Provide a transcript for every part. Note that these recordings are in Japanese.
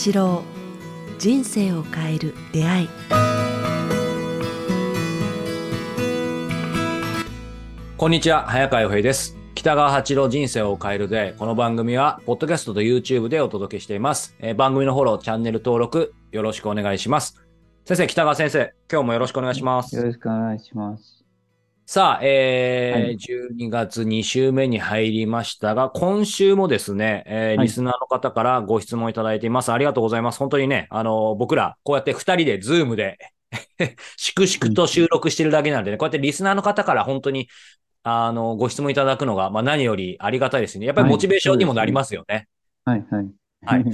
八郎人生を変える出会いこんにちは早川洋平です北川八郎人生を変えるで、この番組は、ポッドキャストと YouTube でお届けしています。えー番組のフォロー、チャンネル登録、よろしくお願いします。先生、北川先生、今日もよろしくお願いします。よろしくお願いします。さあ、えーはい12月2週目に入りましたが、今週もですね、えーはいリスナーの方からご質問いただいています。ありがとうございます。本当にね、あの僕ら、こうやって2人で、ズームで、粛々と収録してるだけなんでね、こうやってリスナーの方から本当に、あの、ご質問いただくのが、まあ何よりありがたいですね。やっぱりはいモチベーションにもなりますよね。はい、はい。はい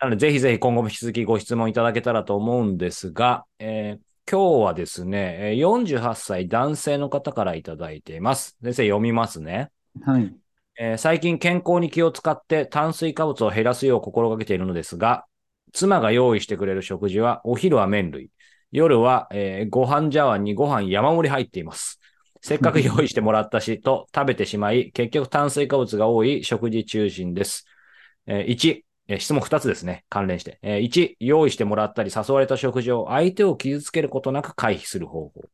なので、ぜひぜひ今後も引き続きご質問いただけたらと思うんですが、えー今日はですね、えー48歳男性の方からいただいています。先生読みますね。はい。えー最近健康に気を使って炭水化物を減らすよう心がけているのですが、妻が用意してくれる食事は、お昼は麺類、夜は、えーご飯茶碗にご飯山盛り入っています。せっかく 用意してもらったし、と食べてしまい、結局炭水化物が多い食事中心です。えー1、え質問2つですね。関連して。え1、用意してもらったり誘われた食事を相手を傷つけることなく回避する方法。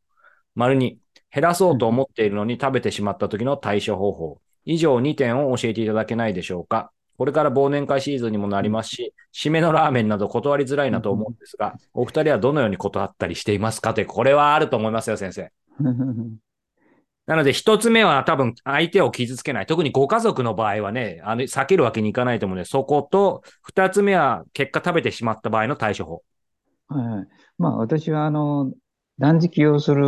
丸2、減らそうと思っているのに食べてしまった時の対処方法。以上2点を教えていただけないでしょうか。これから忘年会シーズンにもなりますし、締めのラーメンなど断りづらいなと思うんですが、お二人はどのように断ったりしていますか？という、これはあると思いますよ、先生。なので、一つ目は多分相手を傷つけない。特にご家族の場合はね、あの、避けるわけにいかないと思うので、そこと、二つ目は結果食べてしまった場合の対処法。はい。まあ、私は、あの、断食をする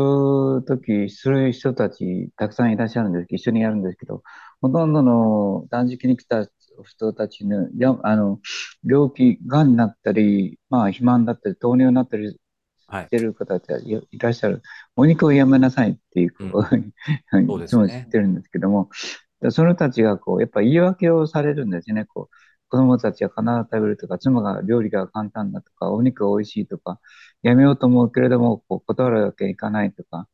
とき、する人たち、たくさんいらっしゃるんですけど、一緒にやるんですけど、ほとんどの断食に来た人たちの、あの、病気、癌になったり、まあ、肥満だったり、糖尿になったりし。てる方たちがいいらっしゃる。お肉をやめなさいっていう、うんいつもですね言ってるんですけども、でその人たちがこう、やっぱ言い訳をされるんですね。こう、子供たちは必ず食べるとか、妻が料理が簡単だとか、お肉が美味しいとか、やめようと思うけれども、こう断るわけにいかないとか、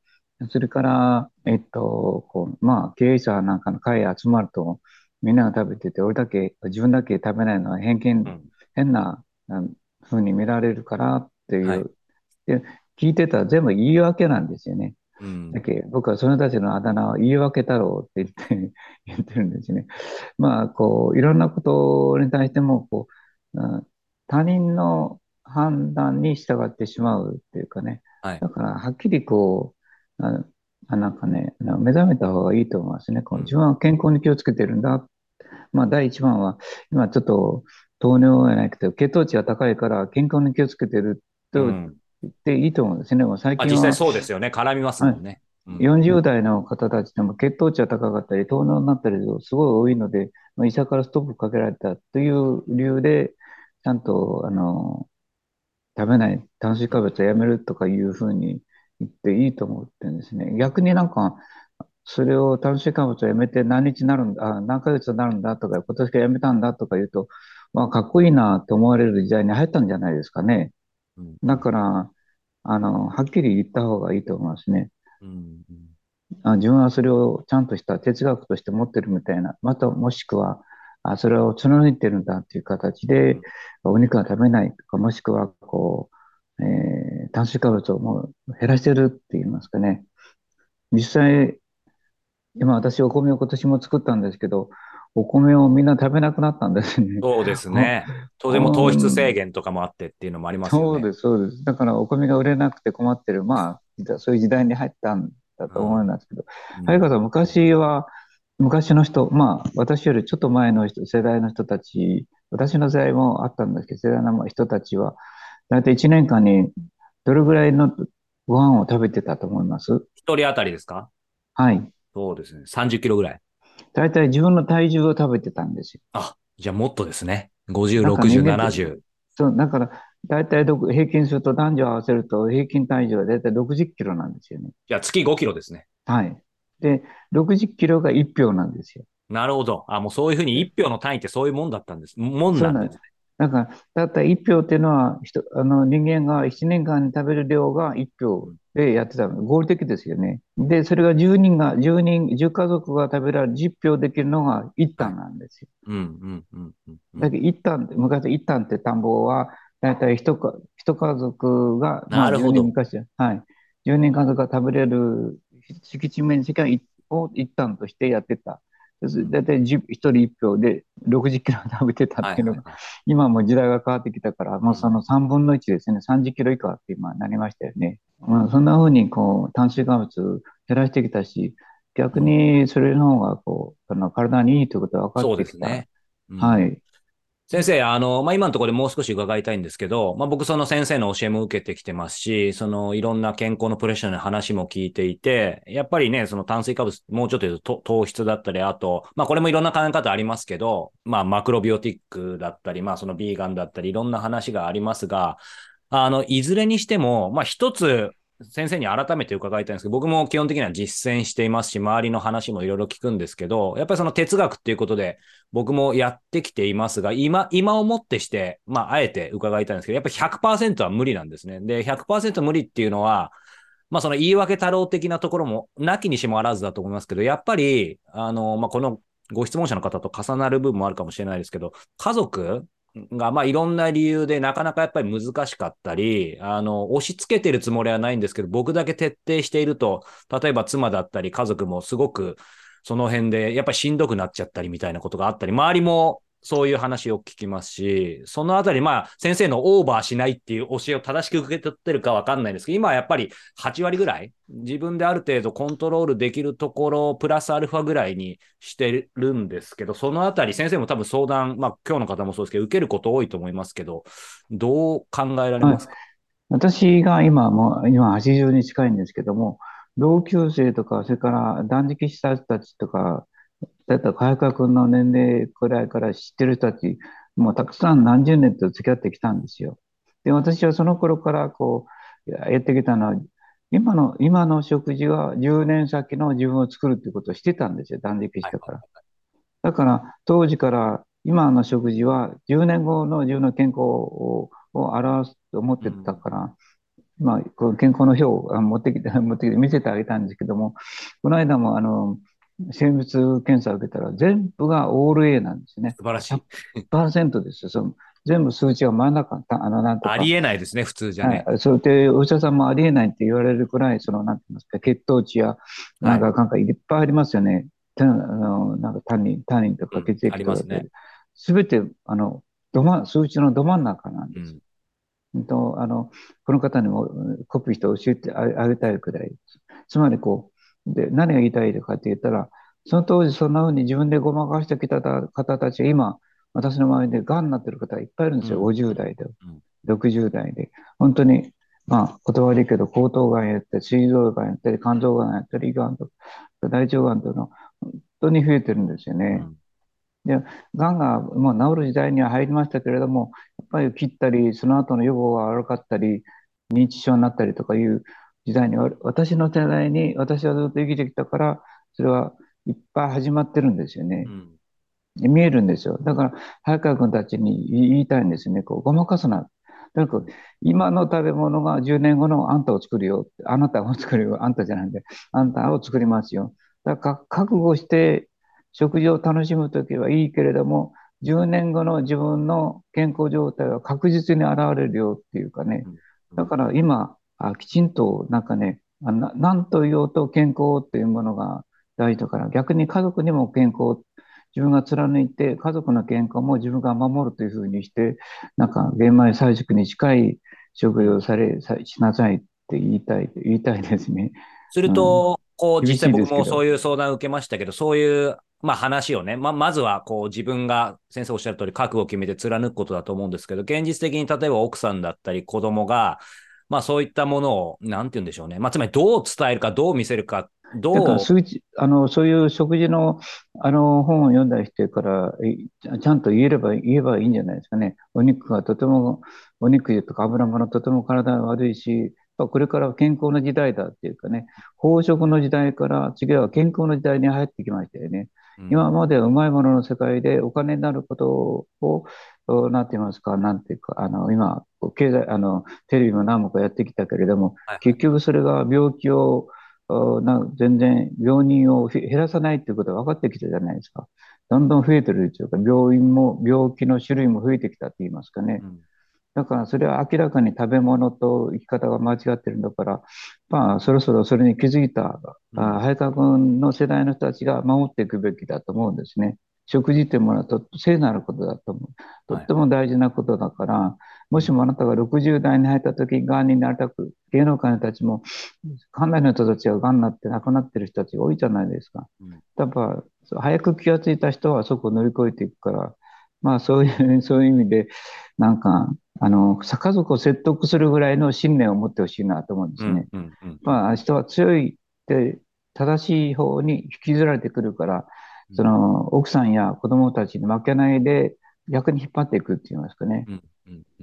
それから、えっと、こう、まあ、経営者なんかの会集まると、みんなが食べてて、俺だけ、自分だけ食べないのは偏見、うん変な、うん風に見られるからっていう、はいで、聞いてたら全部言い訳なんですよね。うんだけ僕はその人たちのあだ名は言い訳太郎って言って、言ってるんですね。まあ、こう、いろんなことに対しても、こう、うん他人の判断に従ってしまうっていうかね。はいだから、はっきりこう、ああなんかね、目覚めた方がいいと思いますね。こううん自分は健康に気をつけてるんだ。まあ、第一番は、今ちょっと糖尿じゃなくて、血糖値が高いから健康に気をつけてるとうん言っていいと思うんですね。もう最まあ、近は実際そうですよね。絡みますもんね。うん40代の方たちでも血糖値が高かったり、糖尿になったりとすごい多いので、まあ医者からストップかけられたという理由で、ちゃんと、あの、食べない炭水化物をやめるとかいうふうに言っていいと思ってるんですね。逆になんか、それを炭水化物をやめて何日になるんだ、あ何ヶ月になるんだとか、今年からやめたんだとか言うと、まあ、かっこいいなと思われる時代に入ったんじゃないですかね。うん。だから、あの、はっきり言った方がいいと思いますね。うん。あ自分はそれをちゃんとした哲学として持ってるみたいな、またもしくは、あそれを貫いてるんだっていう形で、お肉は食べないとか、もしくは、こう、えー炭水化物をもう減らしてるって言いますかね。実際、今私お米を今年も作ったんですけど、お米をみんな食べなくなったんですね。そうですね。当然も糖質制限とかもあってっていうのもありますよね。そうです、そうです。だからお米が売れなくて困ってる、まあ、そういう時代に入ったんだと思いますけど、うん早川さん、昔は、昔の人、まあ、私よりちょっと前の人、世代の人たち、私の世代もあったんですけど、世代の人たちは、大体1年間にどれぐらいのご飯を食べてたと思います？一人当たりですか？はい。そうですね。30キロぐらい。大体自分の体重を食べてたんですよ。あ、じゃあもっとですね。50、なんか60、人間って70。そう、だから、大体平均すると男女合わせると平均体重は大体60キロなんですよね。じゃあ月5キロですね。はい。で、60キロが1票なんですよ。なるほど。あ、もうそういうふうに一票の単位ってそういうもんだったんです。もんなんですね。だから、だったら1票っていうのは、人、あの人間が1年間に食べる量が1票でやってたの。合理的ですよね。で、それが10人が、10人、10家族が食べられる10票できるのが一旦なんですよ。うんうんうんうんうん。だけど一旦って、昔一旦って田んぼは、だいたい一か一家族が、まあ10なるほど人昔は、はい。10人家族が食べれる敷地面積を一旦としてやってた。だいたい10一人一票で60キロ食べてたっていうのが、はいはい今もう時代が変わってきたから、もうその3分の1ですね、30キロ以下って今なりましたよね。まあ、そんな風にこう炭水化物減らしてきたし、逆にそれの方がこう、あの体にいいということが分かそうってきた。ですね。うんはい。先生、あの、まあ、今のところでもう少し伺いたいんですけど、まあ、僕その先生の教えも受けてきてますし、そのいろんな健康のプロフェッショナルの話も聞いていて、やっぱりね、その炭水化物、もうちょっと言うと糖質だったり、あと、まあ、これもいろんな考え方ありますけど、まあ、マクロビオティックだったり、まあ、そのビーガンだったり、いろんな話がありますが、あの、いずれにしても、まあ、一つ、先生に改めて伺いたいんですけど、僕も基本的には実践していますし、周りの話もいろいろ聞くんですけど、やっぱりその哲学っていうことで、僕もやってきていますが、今、今をもってして、まあ、あえて伺いたいんですけど、やっぱり100%は無理なんですね。で、100%無理っていうのは、まあ、その言い訳太郎的なところも、なきにしもあらずだと思いますけど、やっぱり、あの、まあ、このご質問者の方と重なる部分もあるかもしれないですけど、家族が、まあ、いろんな理由でなかなかやっぱり難しかったり、あの、押し付けてるつもりはないんですけど、僕だけ徹底していると、例えば妻だったり家族もすごく、その辺でやっぱりしんどくなっちゃったりみたいなことがあったり、周りもそういう話を聞きますし、そのあたり、まあ、先生のオーバーしないっていう教えを正しく受け取ってるかわかんないですけど、今はやっぱり8割ぐらい、自分である程度コントロールできるところ、プラスアルファぐらいにしてるんですけど、そのあたり、先生も多分相談、まあ、今日の方もそうですけど、受けること多いと思いますけど、どう考えられますか、私が今もう、今80に近いんですけども、同級生とか、それから断食した人たちとか、だったら、早川君の年齢くらいから知ってる人たち、もうたくさん何十年と付き合ってきたんですよ。で、私はその頃からこう、やってきたのは、今の、今の食事は10年先の自分を作るっていうことをしてたんですよ、断食してから。だから、当時から今の食事は10年後の自分の健康をを表すと思ってたから、まあ、こう健康の表をあ持ってきて、持ってきて見せてあげたんですけども、この間もあの、精密検査を受けたら全部がオール A なんですね。素晴らしい。100%ですよ。その全部数値が真ん中、たあの、なんとか。ありえないですね、普通じゃね。はい、そうで、お医者さんもありえないって言われるくらい、その、なんて言いますか、血糖値や、なんか、なんかいっぱいありますよね。たあのなんか、タンニン、タンニンとかうん血液とかありますねすべて、あの、どま、数値のど真ん中なんうです。ん。うんと、あの、この方にもうんコピーして教えてああげたいくらい。つまりこう、で、何が言いたいかって言ったら、その当時そんな風に自分でごまかしてきた方たちが今、私の周りで癌になってる方がいっぱいいるんですよ。うん50代でん、60代で。本当に、まあ、言葉悪いけど、喉頭がんやったり、膵臓がんやったり、肝臓がんやったり、胃がんとか、大腸がんというのは、本当に増えてるんですよね。がんがもう治る時代には入りましたけれども、やっぱり切ったり、その後の予防が悪かったり、認知症になったりとかいう時代に、わ私の世代に、私はずっと生きてきたから、それはいっぱい始まってるんですよねう。ん。見えるんですよ。だから、早川君たちに言いたいんですね。こうごまかすな。だから今の食べ物が10年後のあんたを作るよ。あなたを作るよ。あんたじゃないんで、あんたを作りますよ。だから覚悟して食事を楽しむときはいいけれども、10年後の自分の健康状態は確実に現れるよっていうかね。だから今、あきちんとなんかね、あななんと言おうと健康っていうものが大事だから、逆に家族にも健康、自分が貫いて、家族の健康も自分が守るというふうにして、なんか玄米菜食に近い食事をされ、さしなさいって言いたい、言いたいですね。すると、こう、厳実際僕もそういう相談を受けましたけど、そういう、まあ話をね、まあまずはこう自分が先生おっしゃる通り覚悟を決めて貫くことだと思うんですけど、現実的に例えば奥さんだったり子供が、まあそういったものを、なんて言うんでしょうね。まあつまりどう伝えるか、どう見せるか、どだから、あの、そういう食事の、あの、本を読んだりしてから、ちゃんと言えれば、言えばいいんじゃないですかね。お肉がとても、お肉とか油物とても体が悪いし、これから健康の時代だっていうかね、飽食の時代から次は健康の時代に入ってきましたよね。うん今まではうまいものの世界でお金になることを、おなんて言いますか、なんていうか、あの、今、経済、あの、テレビも何もかやってきたけれども、はい結局それが病気を、おな全然病人を減らさないっていうことが分かってきたじゃないですか。どんどん増えてるというか、病院も、病気の種類も増えてきたって言いますかね。うんだからそれは明らかに食べ物と生き方が間違ってるんだから、まあ、そろそろそれに気づいた、あ早川君の世代の人たちが守っていくべきだと思うんですね。食事というものはとって聖なることだと思う。とっても大事なことだから、もしもあなたが60代に入った時、がんになりたく、芸能界の人たちも、かなりの人たちががんになって亡くなってる人たちが多いじゃないですか。うんやっぱ、早く気がついた人はそこを乗り越えていくから、まあそういう、そういう意味で、なんか、あの、さ家族を説得するぐらいの信念を持ってほしいなと思うんですね。うんうんうんまあ人は強いって正しい方に引きずられてくるから、その奥さんや子供たちに負けないで逆に引っ張っていくって言いますかね。うんうん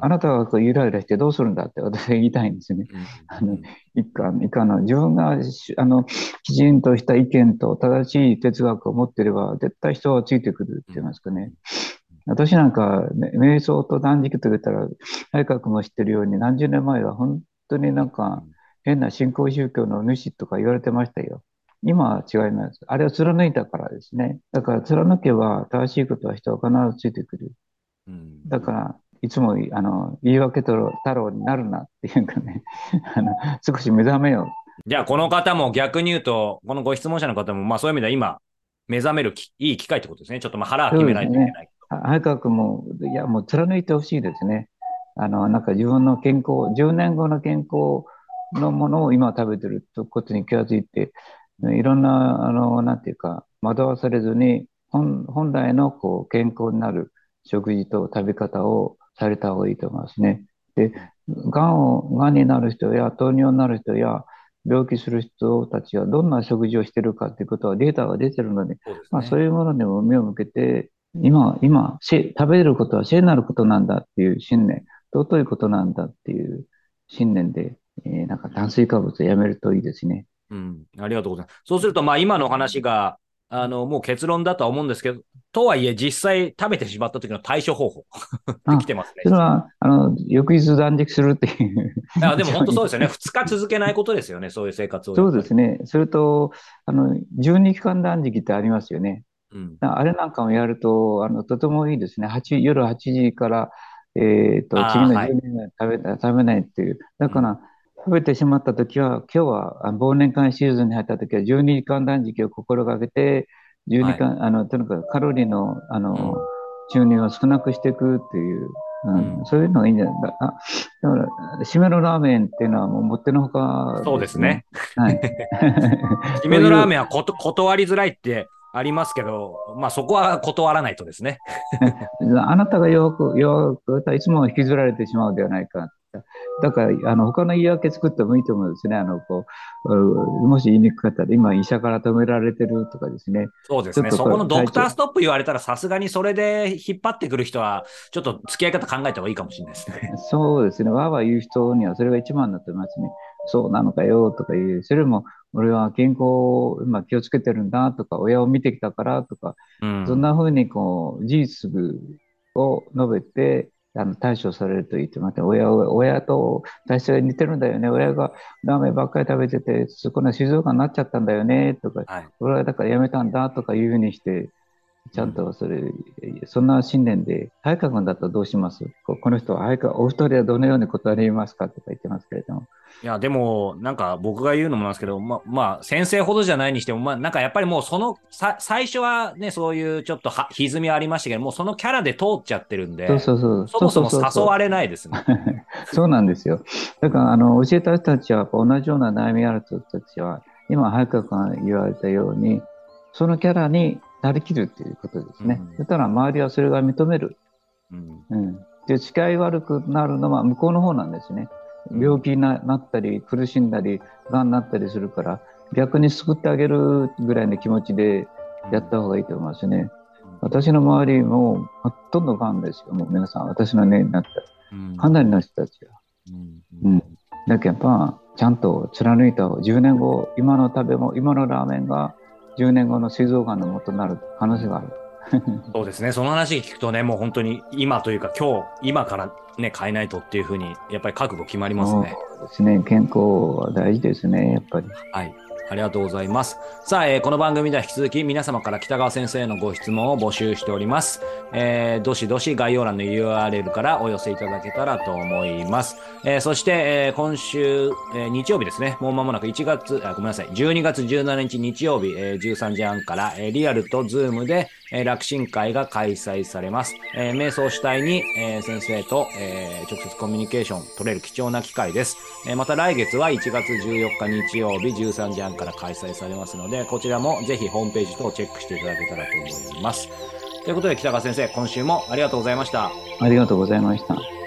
あなたがこうゆらゆらしてどうするんだって私は言いたいんですね。うんあの一家、一家の自分がしあのきちんとした意見と正しい哲学を持っていれば絶対人はついてくるって言いますかね。私なんか、ね、瞑想と断食と言ったら、早川君も知ってるように何十年前は本当になんか変な新興宗教の主とか言われてましたよ。今は違います。あれは貫いたからですね。だから貫けば正しいことは人は必ずついてくる。うんだから、いつもあの言い訳太郎太郎になるなっていうかね、あの少し目覚めよじゃあ、この方も逆に言うと、このご質問者の方も、まあそういう意味では今、目覚めるきいい機会ってことですね。ちょっとまあ腹は決めないといけない。早川君も、いや、もう貫いてほしいですね。あの、なんか自分の健康、10年後の健康のものを今食べてることに気がついて、いろんな、あの、なんていうか、惑わされずに、本本来のこう健康になる食事と食べ方をされた方がいいと思いますね。で、がんを、がんになる人や糖尿になる人や病気する人たちがどんな食事をしているかということはデータが出てるので、そうね。まあ、そういうものにも目を向けて、今、今、せ食べることは聖なることなんだっていう信念、尊いことなんだっていう信念で、えーなんか炭水化物をやめるといいですね。うん、ありがとうございます。そうすると、まあ今のお話が、あの、もう結論だとは思うんですけど、とはいえ実際食べてしまった時の対処方法あできてますねそ。れは、あの、翌日断食するっていう。いやでも本当そうですよね。2日続けないことですよね。そういう生活を。そうですね。それと、あの、12期間断食ってありますよね。うん。あれなんかもやると、あの、とてもいいですね。8、夜8時から、えっー次のはい12時まで食べ、食べないっていう。だから、食べてしまったときは、今日はあ忘年会シーズンに入ったときは、12時間断食を心がけて、12時間、あの、とにかくカロリーの、あの、注入を少なくしていくっていう、うんうんそういうのがいいんじゃないだあだから、締めのラーメンっていうのはもうもってのほか、そうですね。はい。締めのラーメンはこと断りづらいってありますけど、まあそこは断らないとですね。あなたが弱く、弱く、いつも引きずられてしまうではないか。だから、あの、他の言い訳作ってもいいと思うんですね。あの、こう、うんもし言いにくかったら、今医者から止められてるとかですね。そうですね。そこのドクターストップ言われたらさすがにそれで引っ張ってくる人は、ちょっと付き合い方考えた方がいいかもしれないですね。そうですね。わーわー言う人にはそれが一番だと思いますね。そうなのかよとか言う。それも、俺は健康を今気をつけてるんだとか、親を見てきたからとか、うん。そんな風にこう、事実を述べて、あの対処されると言ってまた親を親と体質が似てるんだよね。親がラーメンばっかり食べてて、そこの静岡になっちゃったんだよねとか、はい。俺はだからやめたんだとかいうふうにして、ちゃんとそれ、そんな信念で、早川君だったらどうします？ここの人は、早川、お二人はどのように断りますかとか言ってますけれども。いや、でも、なんか僕が言うのもなんですけど、ま、まあ、先生ほどじゃないにしても、まあ、なんかやっぱりもうその、さ、最初はね、そういうちょっとは、歪みはありましたけど、もうそのキャラで通っちゃってるんで、そうそうそう。そもそも誘われないですね。そうなんですよ。だから、あの、教えた人たちは、同じような悩みある人たちは、今、早川君が言われたように、そのキャラになりきるっていうことですね。うんそしたら、周りはそれが認める。うん。うん。で、視界悪くなるのは向こうの方なんですね。病気にななったり、苦しんだり、がんになったりするから、逆に救ってあげるぐらいの気持ちでやった方がいいと思いますね。私の周りも、ほとんどがんですよ。もう皆さん、私の年になったうんかなりの人たちが。うんうんだけどやっぱ、ちゃんと貫いた方が10年後、今の食べも、今のラーメンが10年後の膵臓がんの元になる可能性がある。そうですね。その話聞くとね、もう本当に今というか今日、今からね、変えないとっていうふうに、やっぱり覚悟決まりますね。そうですね。健康は大事ですね、やっぱり。はい。ありがとうございます。さあ、えーこの番組では引き続き皆様から北川先生へのご質問を募集しております。えーどしどし概要欄の URL からお寄せいただけたらと思います。えーそして、えー今週、えー日曜日ですね、もう間もなく1月、あごめんなさい、12月17日日曜日、えー13時半から、えーリアルとズームで、えー楽神会が開催されます。えー瞑想主体に、えー先生と、え直接コミュニケーション取れる貴重な機会です。えまた来月は1月14日日曜日13時半から開催されますので、こちらもぜひホームページ等をチェックしていただけたらと思います。ということで北川先生、今週もありがとうございました。ありがとうございました。